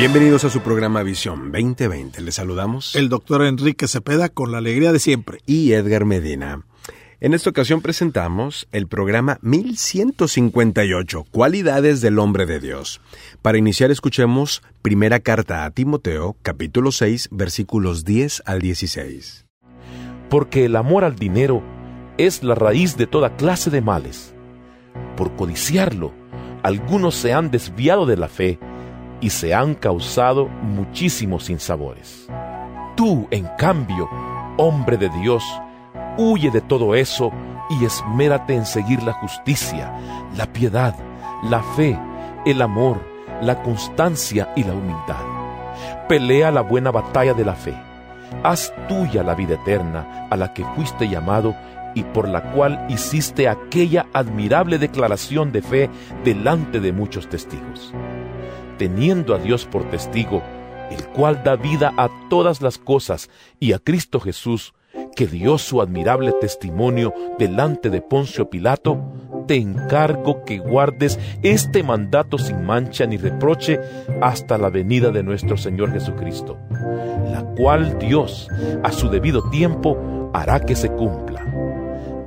Bienvenidos a su programa Visión 2020. Les saludamos el doctor Enrique Cepeda con la alegría de siempre. y Edgar Medina. En esta ocasión presentamos el programa 1158, Cualidades del Hombre de Dios. Para iniciar escuchemos Primera Carta a Timoteo, capítulo 6, versículos 10 al 16. porque el amor al dinero es la raíz de toda clase de males. Por codiciarlo, algunos se han desviado de la fe y se han causado muchísimos sinsabores. Tú, en cambio, hombre de Dios, huye de todo eso y esmérate en seguir la justicia, la piedad, la fe, el amor, la constancia y la humildad. Pelea la buena batalla de la fe. Haz tuya la vida eterna a la que fuiste llamado y por la cual hiciste aquella admirable declaración de fe delante de muchos testigos. Teniendo a Dios por testigo, el cual da vida a todas las cosas, y a Cristo Jesús, que dio su admirable testimonio delante de Poncio Pilato, te encargo que guardes este mandato sin mancha ni reproche hasta la venida de nuestro Señor Jesucristo, la cual Dios, a su debido tiempo, hará que se cumpla.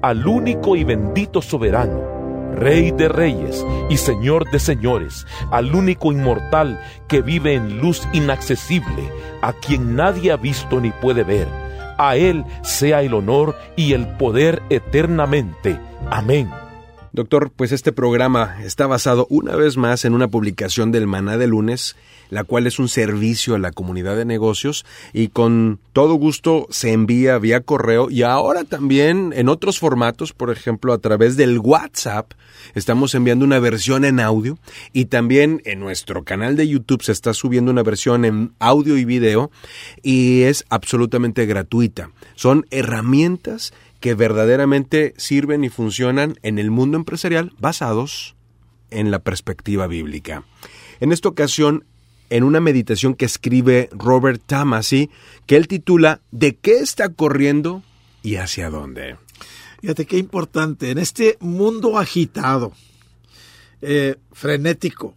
Al único y bendito soberano, Rey de reyes y Señor de señores, al único inmortal que vive en luz inaccesible, a quien nadie ha visto ni puede ver. A Él sea el honor y el poder eternamente. Amén. Doctor, pues este programa está basado una vez más en una publicación del Maná de lunes, la cual es un servicio a la comunidad de negocios y con todo gusto se envía vía correo y ahora también en otros formatos, por ejemplo a través del WhatsApp, estamos enviando una versión en audio y también en nuestro canal de YouTube se está subiendo una versión en audio y video y es absolutamente gratuita. Son herramientas que verdaderamente sirven y funcionan en el mundo empresarial basados en la perspectiva bíblica. En esta ocasión, en una meditación que escribe Robert Tamasi, que él titula ¿De qué está corriendo y hacia dónde? Fíjate qué importante, en este mundo agitado, eh, frenético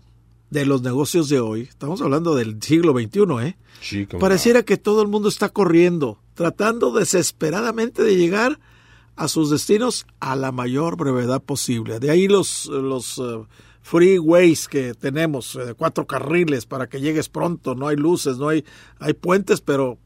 de los negocios de hoy, estamos hablando del siglo XXI, ¿eh? Sí, Pareciera que todo el mundo está corriendo, tratando desesperadamente de llegar a sus destinos a la mayor brevedad posible. De ahí los, los eh, freeways que tenemos, eh, cuatro carriles para que llegues pronto, no hay luces, no hay, hay puentes, pero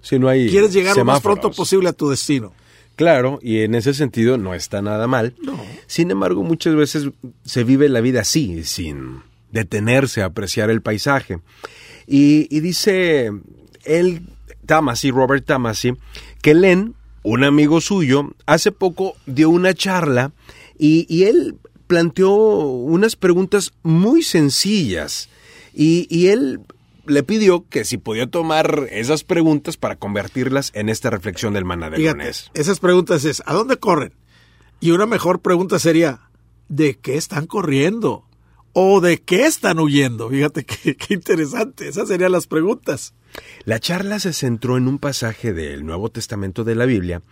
Si no hay quieres llegar lo más pronto posible a tu destino. Claro, y en ese sentido no está nada mal. No. Sin embargo, muchas veces se vive la vida así, sin detenerse a apreciar el paisaje. Y, y dice él, Tamasi, Robert Tamasi, que Len, un amigo suyo, hace poco dio una charla y, y él planteó unas preguntas muy sencillas. Y, y él le pidió que si podía tomar esas preguntas para convertirlas en esta reflexión del maná lunes. esas preguntas es, ¿a dónde corren? Y una mejor pregunta sería, ¿de qué están corriendo? ¿O de qué están huyendo? Fíjate qué, qué interesante, esas serían las preguntas. La charla se centró en un pasaje del Nuevo Testamento de la Biblia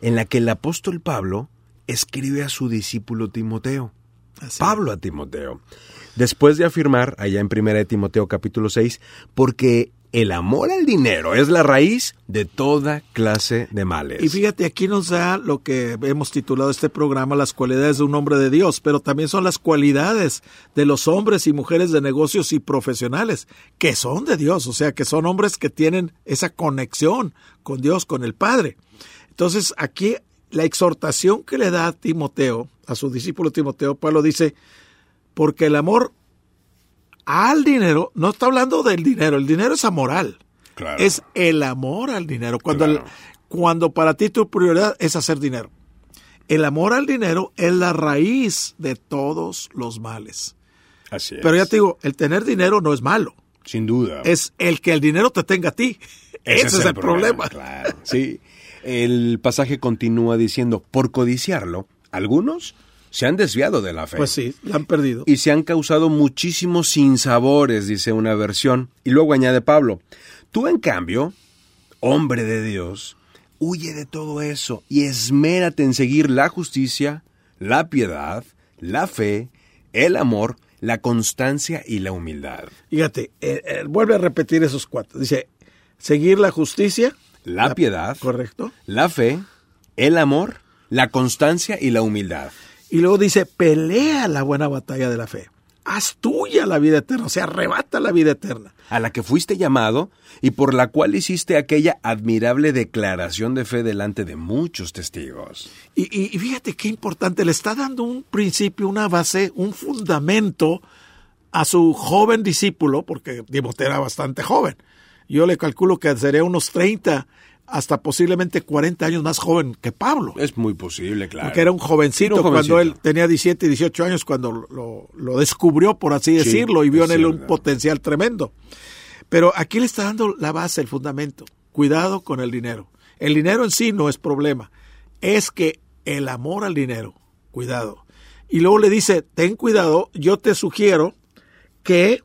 en la que el apóstol Pablo escribe a su discípulo Timoteo. Así. Pablo a Timoteo. Después de afirmar allá en 1 de Timoteo capítulo 6, porque el amor al dinero es la raíz de toda clase de males. Y fíjate, aquí nos da lo que hemos titulado este programa, las cualidades de un hombre de Dios, pero también son las cualidades de los hombres y mujeres de negocios y profesionales, que son de Dios, o sea, que son hombres que tienen esa conexión con Dios, con el Padre. Entonces, aquí la exhortación que le da a Timoteo, a su discípulo Timoteo, Pablo dice, porque el amor al dinero, no está hablando del dinero, el dinero es amoral. Claro. Es el amor al dinero. Cuando, el- cuando para ti tu prioridad es hacer dinero. El amor al dinero es la raíz de todos los males. Así es. Pero ya te digo, el tener dinero no es malo. Sin duda. Es el que el dinero te tenga a ti. Ese, es, el problema. Claro, sí. El pasaje continúa diciendo, por codiciarlo, algunos se han desviado de la fe. Pues sí, la han perdido. Y se han causado muchísimos sinsabores, dice una versión. Y luego añade Pablo, tú en cambio, hombre de Dios, huye de todo eso y esmérate en seguir la justicia, la piedad, la fe, el amor, la constancia y la humildad. Fíjate, eh, eh, vuelve a repetir esos cuatro. Dice, seguir la justicia, La, piedad, correcto. la fe, el amor, la constancia y la humildad. Y luego dice, pelea la buena batalla de la fe. Haz tuya la vida eterna, o sea, arrebata la vida eterna. a la que fuiste llamado y por la cual hiciste aquella admirable declaración de fe delante de muchos testigos. Y, y- y fíjate qué importante, le está dando un principio, una base, un fundamento a su joven discípulo, porque Timoteo era bastante joven. Yo le calculo que sería unos 30 hasta posiblemente 40 años más joven que Pablo. Es muy posible, claro. Porque era un jovencito, Era un cuando él tenía 17 y 18 años cuando lo, lo descubrió, por así Sí, decirlo, y vio en él un potencial tremendo. Pero aquí le está dando la base, el fundamento. Cuidado con el dinero. El dinero en sí no es problema. Es que el amor al dinero, cuidado. Y luego le dice, ten cuidado, yo te sugiero que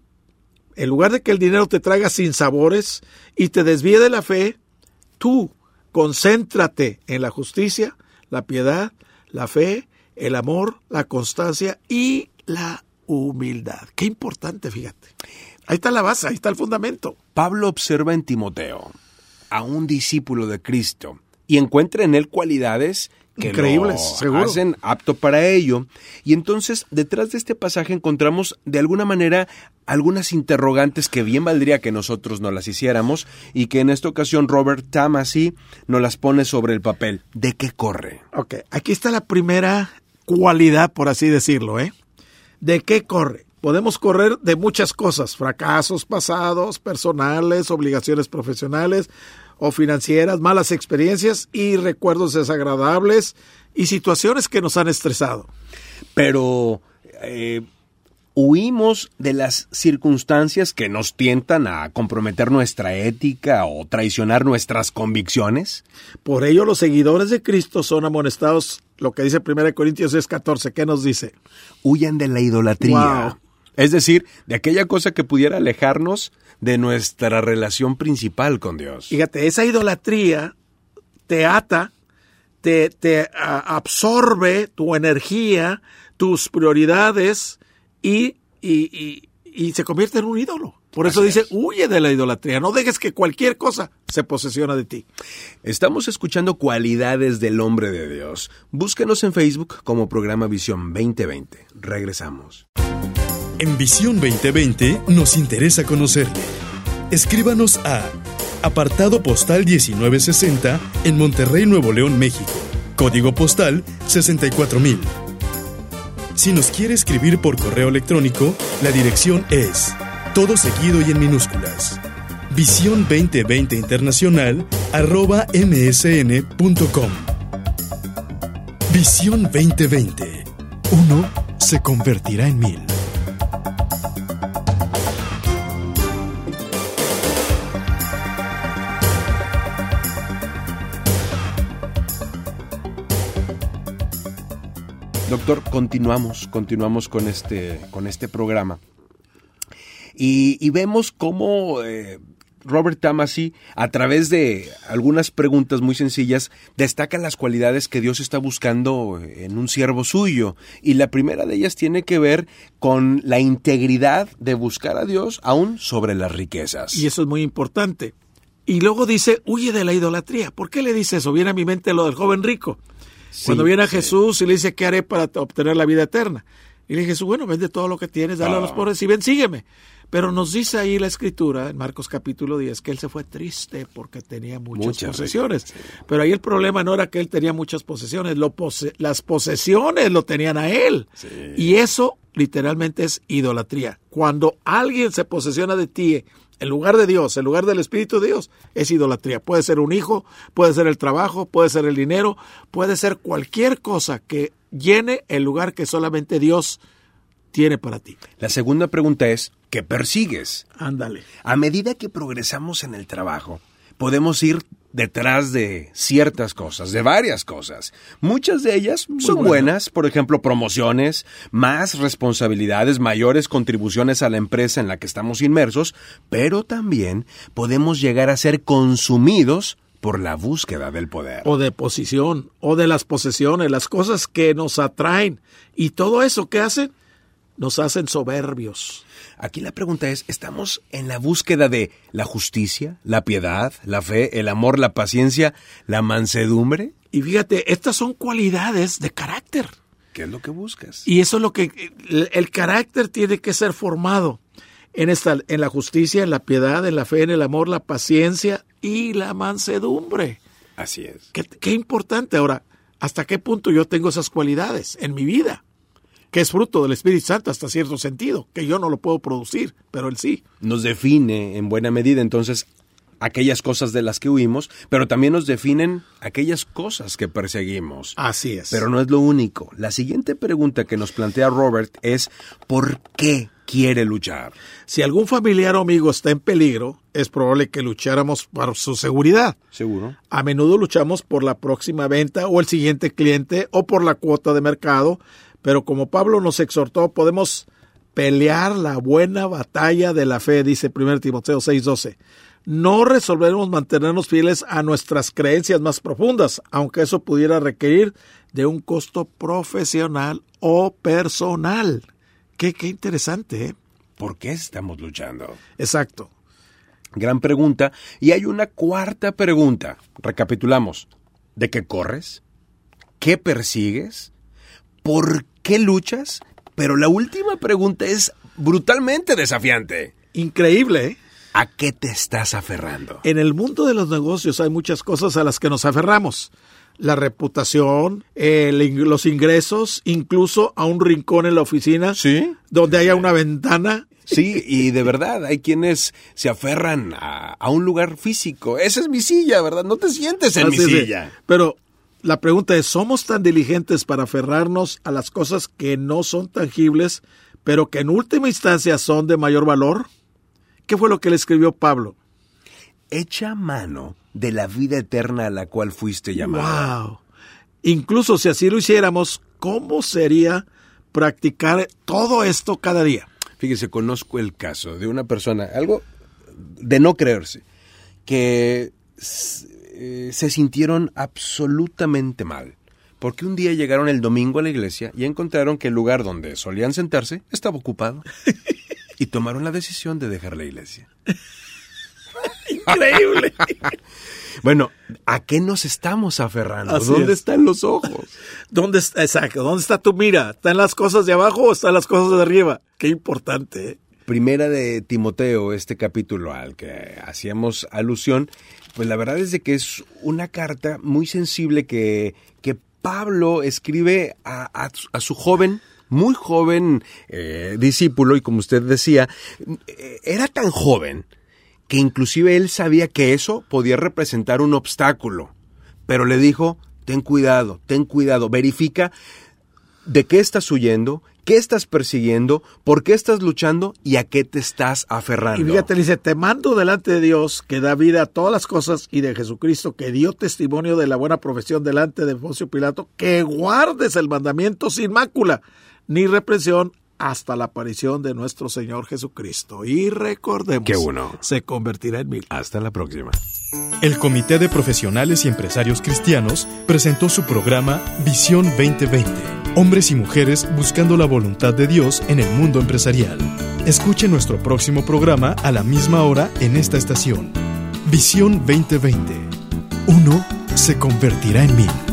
en lugar de que el dinero te traiga sin sabores y te desvíe de la fe, tú concéntrate en la justicia, la piedad, la fe, el amor, la constancia y la humildad. Qué importante, fíjate. Ahí está la base, ahí está el fundamento. Pablo observa en Timoteo a un discípulo de Cristo y encuentra en él cualidades que Increíbles, lo seguro. hacen apto para ello. Y entonces, detrás de este pasaje encontramos de alguna manera algunas interrogantes que bien valdría que nosotros no las hiciéramos y que en esta ocasión Robert Tamasi nos las pone sobre el papel. ¿De qué corre? Ok, aquí está la primera cualidad, por así decirlo, ¿eh? ¿De qué corre? Podemos correr de muchas cosas, fracasos pasados, personales, obligaciones profesionales o financieras, malas experiencias y recuerdos desagradables y situaciones que nos han estresado. Pero eh, huimos de las circunstancias que nos tientan a comprometer nuestra ética o traicionar nuestras convicciones. Por ello los seguidores de Cristo son amonestados, lo que dice 1 Corintios 10:14, ¿qué nos dice? Huyan de la idolatría. Wow. Es decir, de aquella cosa que pudiera alejarnos de nuestra relación principal con Dios. Fíjate, esa idolatría te ata, te, te a- absorbe tu energía, tus prioridades y, y- y- y se convierte en un ídolo. Por eso Así dice, es. huye de la idolatría, no dejes que cualquier cosa se posesiona de ti. Estamos escuchando cualidades del hombre de Dios. Búsquenos en Facebook como programa Visión 2020. Regresamos. En Visión 2020 nos interesa conocerle. Escríbanos a apartado postal 1960 en Monterrey, Nuevo León, México. Código postal 64000. Si nos quiere escribir por correo electrónico, la dirección es todo seguido y en minúsculas. Visión 2020 Internacional arroba msn.com. Visión 2020. Uno se convertirá en mil. Doctor, continuamos, continuamos con este, con este programa. Y, vemos cómo eh, Robert Tamasi, a través de algunas preguntas muy sencillas, destaca las cualidades que Dios está buscando en un siervo suyo. Y la primera de ellas tiene que ver con la integridad de buscar a Dios aún sobre las riquezas. Y eso es muy importante. Y luego dice, huye de la idolatría. ¿Por qué le dice eso? Viene a mi mente lo del joven rico. Cuando viene a sí. Jesús y le dice, ¿qué haré para obtener la vida eterna? Y le dice Jesús, bueno, vende todo lo que tienes, dale a los Ah. pobres y ven, sígueme. Pero nos dice ahí la escritura, en Marcos capítulo 10, que él se fue triste porque tenía muchas, Muchas posesiones. sí. Pero ahí el problema no era que él tenía muchas posesiones, lo pose- las posesiones lo tenían a él. Sí. Y eso literalmente es idolatría. Cuando alguien se posesiona de ti en lugar de Dios, en lugar del Espíritu de Dios, es idolatría. Puede ser un hijo, puede ser el trabajo, puede ser el dinero, puede ser cualquier cosa que llene el lugar que solamente Dios tiene para ti. La segunda pregunta es, ¿qué persigues? Ándale. A medida que progresamos en el trabajo, podemos ir detrás de ciertas cosas, de varias cosas. Muchas de ellas son buenas, por ejemplo, promociones, más responsabilidades, mayores contribuciones a la empresa en la que estamos inmersos, pero también podemos llegar a ser consumidos por la búsqueda del poder. O de posición, o de las posesiones, las cosas que nos atraen. Y todo eso que hacen, nos hacen soberbios. Aquí la pregunta es, ¿estamos en la búsqueda de la justicia, la piedad, la fe, el amor, la paciencia, la mansedumbre? Y fíjate, estas son cualidades de carácter. ¿Qué es lo que buscas? Y eso es lo que el, carácter tiene que ser formado en esta en la justicia, en la piedad, en la fe, en el amor, la paciencia y la mansedumbre. Así es. Qué, qué importante ahora, ¿hasta qué punto yo tengo esas cualidades en mi vida? Que es fruto del Espíritu Santo hasta cierto sentido, que yo no lo puedo producir, pero él sí. Nos define en buena medida entonces aquellas cosas de las que huimos, pero también nos definen aquellas cosas que perseguimos. Así es. Pero no es lo único. La siguiente pregunta que nos plantea Robert es ¿por qué quiere luchar? Si algún familiar o amigo está en peligro, es probable que lucháramos por su seguridad. Seguro. A menudo luchamos por la próxima venta o el siguiente cliente o por la cuota de mercado, pero como Pablo nos exhortó, podemos pelear la buena batalla de la fe, dice 1 Timoteo 6:12. No resolveremos mantenernos fieles a nuestras creencias más profundas, aunque eso pudiera requerir de un costo profesional o personal. Qué, qué interesante, ¿eh? ¿Por qué estamos luchando? Exacto. Gran pregunta. Y hay una cuarta pregunta. Recapitulamos. ¿De qué corres? ¿Qué persigues? ¿Por qué luchas? Pero la última pregunta es brutalmente desafiante. Increíble, ¿eh? ¿A qué te estás aferrando? En el mundo de los negocios hay muchas cosas a las que nos aferramos. La reputación, los ingresos, incluso a un rincón en la oficina. Sí. Donde haya una ventana. Sí, y de verdad, hay quienes se aferran a, un lugar físico. Esa es mi silla, ¿verdad? No te sientes en mi silla. Pero la pregunta es, ¿somos tan diligentes para aferrarnos a las cosas que no son tangibles, pero que en última instancia son de mayor valor? ¿Qué fue lo que le escribió Pablo? Echa mano de la vida eterna a la cual fuiste llamado. Wow. Incluso si así lo hiciéramos, ¿cómo sería practicar todo esto cada día? Fíjese, conozco el caso de una persona, algo de no creerse, que eh, se sintieron absolutamente mal, porque un día llegaron el domingo a la iglesia y encontraron que el lugar donde solían sentarse estaba ocupado y tomaron la decisión de dejar la iglesia. Increíble. bueno, ¿a qué nos estamos aferrando? ¿Dónde están los ojos? ¿Dónde está, exacto, ¿dónde está tu mira? ¿Están las cosas de abajo o están las cosas de arriba? Qué importante. ¿eh? Primera de Timoteo, este capítulo al que hacíamos alusión, pues la verdad es de que es una carta muy sensible que, que Pablo escribe a, su joven, muy joven eh, discípulo, y como usted decía, eh, era tan joven que inclusive él sabía que eso podía representar un obstáculo, pero le dijo, ten cuidado, ten cuidado, verifica de qué estás huyendo, qué estás persiguiendo, por qué estás luchando y a qué te estás aferrando. Y fíjate, dice, te mando delante de Dios que da vida a todas las cosas y de Jesucristo que dio testimonio de la buena profesión delante de Poncio Pilato, que guardes el mandamiento sin mácula ni represión hasta la aparición de nuestro Señor Jesucristo. Y recordemos, que uno se convertirá en mil. Hasta la próxima. El Comité de Profesionales y Empresarios Cristianos presentó su programa Visión 2020 Hombres y mujeres buscando la voluntad de Dios en el mundo empresarial. Escuche nuestro próximo programa a la misma hora en esta estación. Visión 2020. Uno se convertirá en mil.